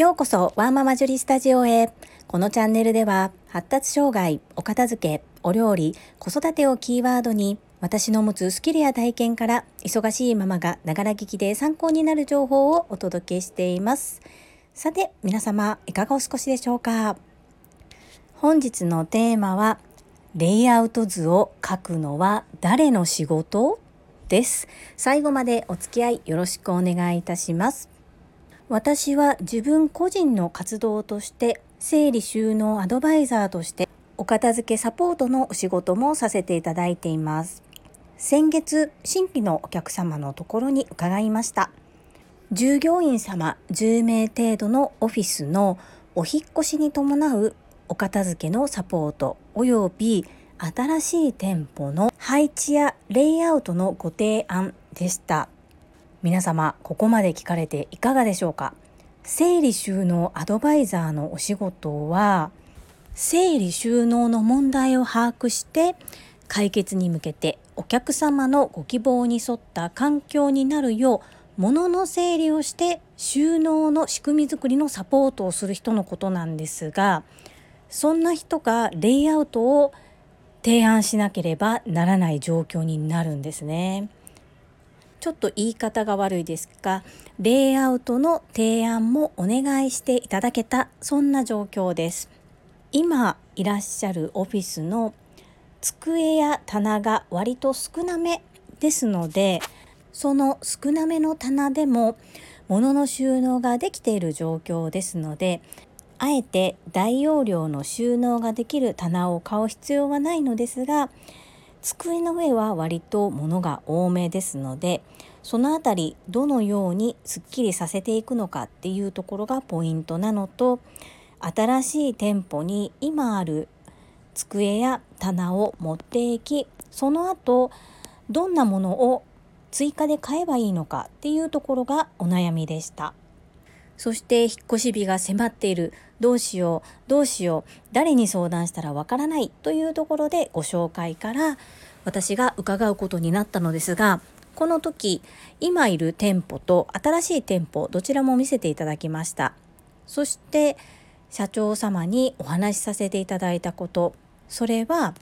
ようこそワーママジュリスタジオへ。このチャンネルでは発達障害、お片付け、お料理、子育てをキーワードに私の持つスキルや体験から忙しいママがながら聞きで参考になる情報をお届けしています。さて皆様いかがお過ごしでしょうか？本日のテーマはレイアウト図を書くのは誰の仕事？です。最後までお付き合いよろしくお願いいたします。私は自分個人の活動として整理収納アドバイザーとしてお片付けサポートのお仕事もさせていただいています。先月新規のお客様のところに伺いました。従業員様10名程度のオフィスのお引越しに伴うお片付けのサポート及び新しい店舗の配置やレイアウトのご提案でした。皆様ここまで聞かれていかがでしょうか？整理収納アドバイザーのお仕事は整理収納の問題を把握して解決に向けてお客様のご希望に沿った環境になるよう物の整理をして収納の仕組み作りのサポートをする人のことなんですがそんな人がレイアウトを提案しなければならない状況になるんですね。ちょっと言い方が悪いですがレイアウトの提案もお願いしていただけたそんな状況です。今いらっしゃるオフィスの机や棚が割と少なめですのでその少なめの棚でも物の収納ができている状況ですのであえて大容量の収納ができる棚を買う必要はないのですが机の上は割と物が多めですのでそのあたりどのようにすっきりさせていくのかっていうところがポイントなのと新しい店舗に今ある机や棚を持っていきその後どんなものを追加で買えばいいのかっていうところがお悩みでした。そして引っ越し日が迫っている。どうしよう。どうしよう。誰に相談したらわからない。というところでご紹介から私が伺うことになったのですがこの時今いる店舗と新しい店舗どちらも見せていただきました。そして社長様にお話しさせていただいたこと。それは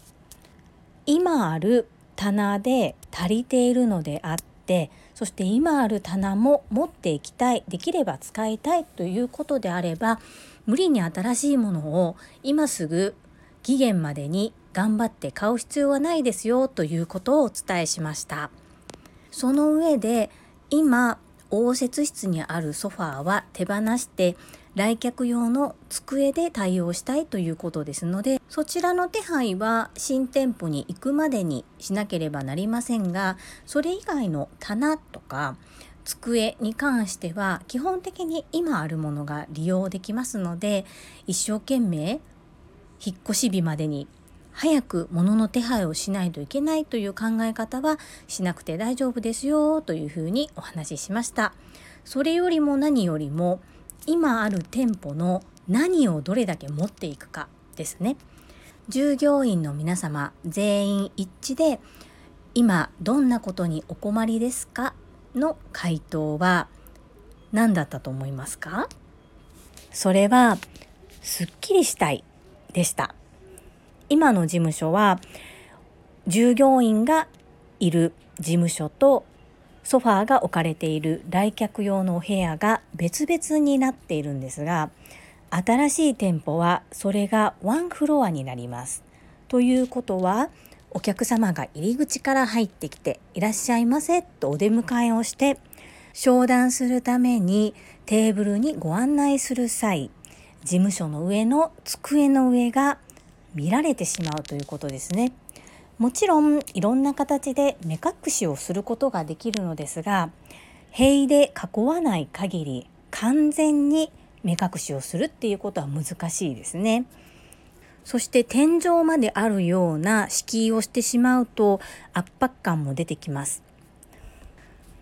今ある棚で足りているのであってそして今ある棚も持っていきたいできれば使いたいということであれば無理に新しいものを今すぐ期限までに頑張って買う必要はないですよということをお伝えしました。その上で今応接室にあるソファーは手放して来客用の机で対応したいということですのでそちらの手配は新店舗に行くまでにしなければなりませんがそれ以外の棚とか机に関しては基本的に今あるものが利用できますので一生懸命引っ越し日までに早く物の手配をしないといけないという考え方はしなくて大丈夫ですよというふうにお話ししました。それよりも何よりも今ある店舗の何をどれだけ持っていくかですね。従業員の皆様全員一致で今どんなことにお困りですか？の回答は何だったと思いますか？それはすっきりしたいでした。今の事務所は従業員がいる事務所とソファーが置かれている来客用のお部屋が別々になっているんですが新しい店舗はそれがワンフロアになります。ということはお客様が入り口から入ってきていらっしゃいませとお出迎えをして商談するためにテーブルにご案内する際事務所の上の机の上が見られてしまうということですね。もちろんいろんな形で目隠しをすることができるのですが塀で囲わない限り完全に目隠しをするっていうことは難しいですね。そして天井まであるような敷居をしてしまうと圧迫感も出てきます。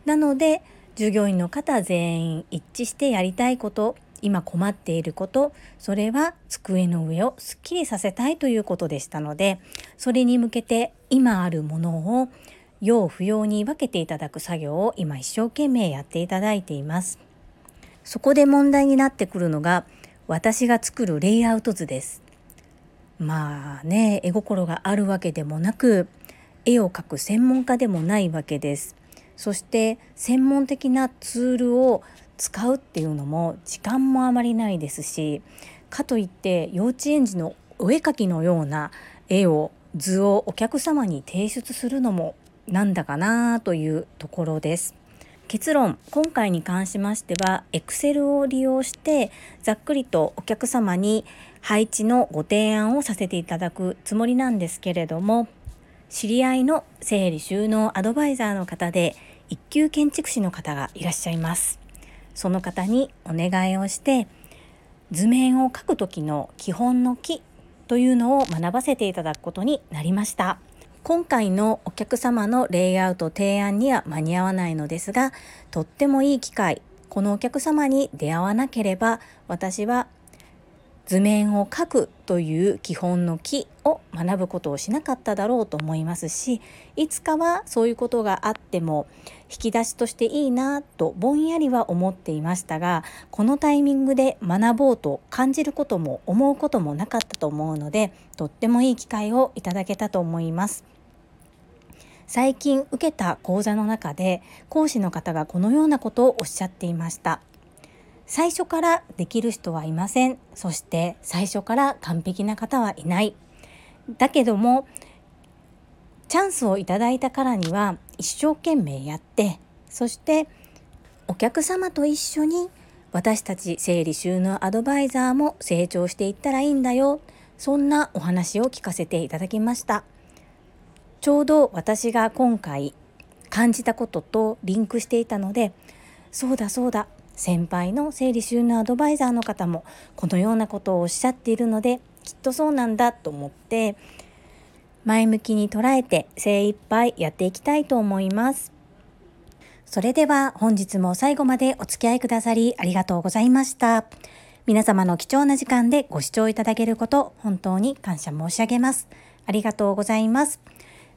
なので従業員の方全員一致してやりたいこと今困っていることそれは机の上をすっきりさせたいということでしたのでそれに向けて今あるものを要不要に分けていただく作業を今一生懸命やっていただいています。そこで問題になってくるのが私が作るレイアウト図です。まあね絵心があるわけでもなく絵を描く専門家でもないわけです。そして専門的なツールを使うっていうのも時間もあまりないですしかといって幼稚園児のお絵描きのような絵を図をお客様に提出するのもなんだかなというところです。結論今回に関しましては Excel を利用してざっくりとお客様に配置のご提案をさせていただくつもりなんですけれども知り合いの整理収納アドバイザーの方で一級建築士の方がいらっしゃいます。その方にお願いをして図面を描く時の基本の木というのを学ばせていただくことになりました。今回のお客様のレイアウト提案には間に合わないのですがとってもいい機会。このお客様に出会わなければ私は図面を描くという基本の木を学ぶことをしなかっただろうと思いますしいつかはそういうことがあっても引き出しとしていいなとぼんやりは思っていましたがこのタイミングで学ぼうと感じることも思うこともなかったと思うのでとってもいい機会をいただけたと思います。最近受けた講座の中で講師の方がこのようなことをおっしゃっていました。最初からできる人はいません。そして最初から完璧な方はいない。だけどもチャンスをいただいたからには一生懸命やってそしてお客様と一緒に私たち整理収納アドバイザーも成長していったらいいんだよ。そんなお話を聞かせていただきました。ちょうど私が今回感じたこととリンクしていたのでそうだそうだ。先輩の整理収納アドバイザーの方もこのようなことをおっしゃっているのできっとそうなんだと思って前向きに捉えて精一杯やっていきたいと思います。それでは本日も最後までお付き合いくださりありがとうございました。皆様の貴重な時間でご視聴いただけること本当に感謝申し上げます。ありがとうございます。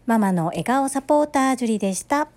ママの笑顔サポータージュリでした。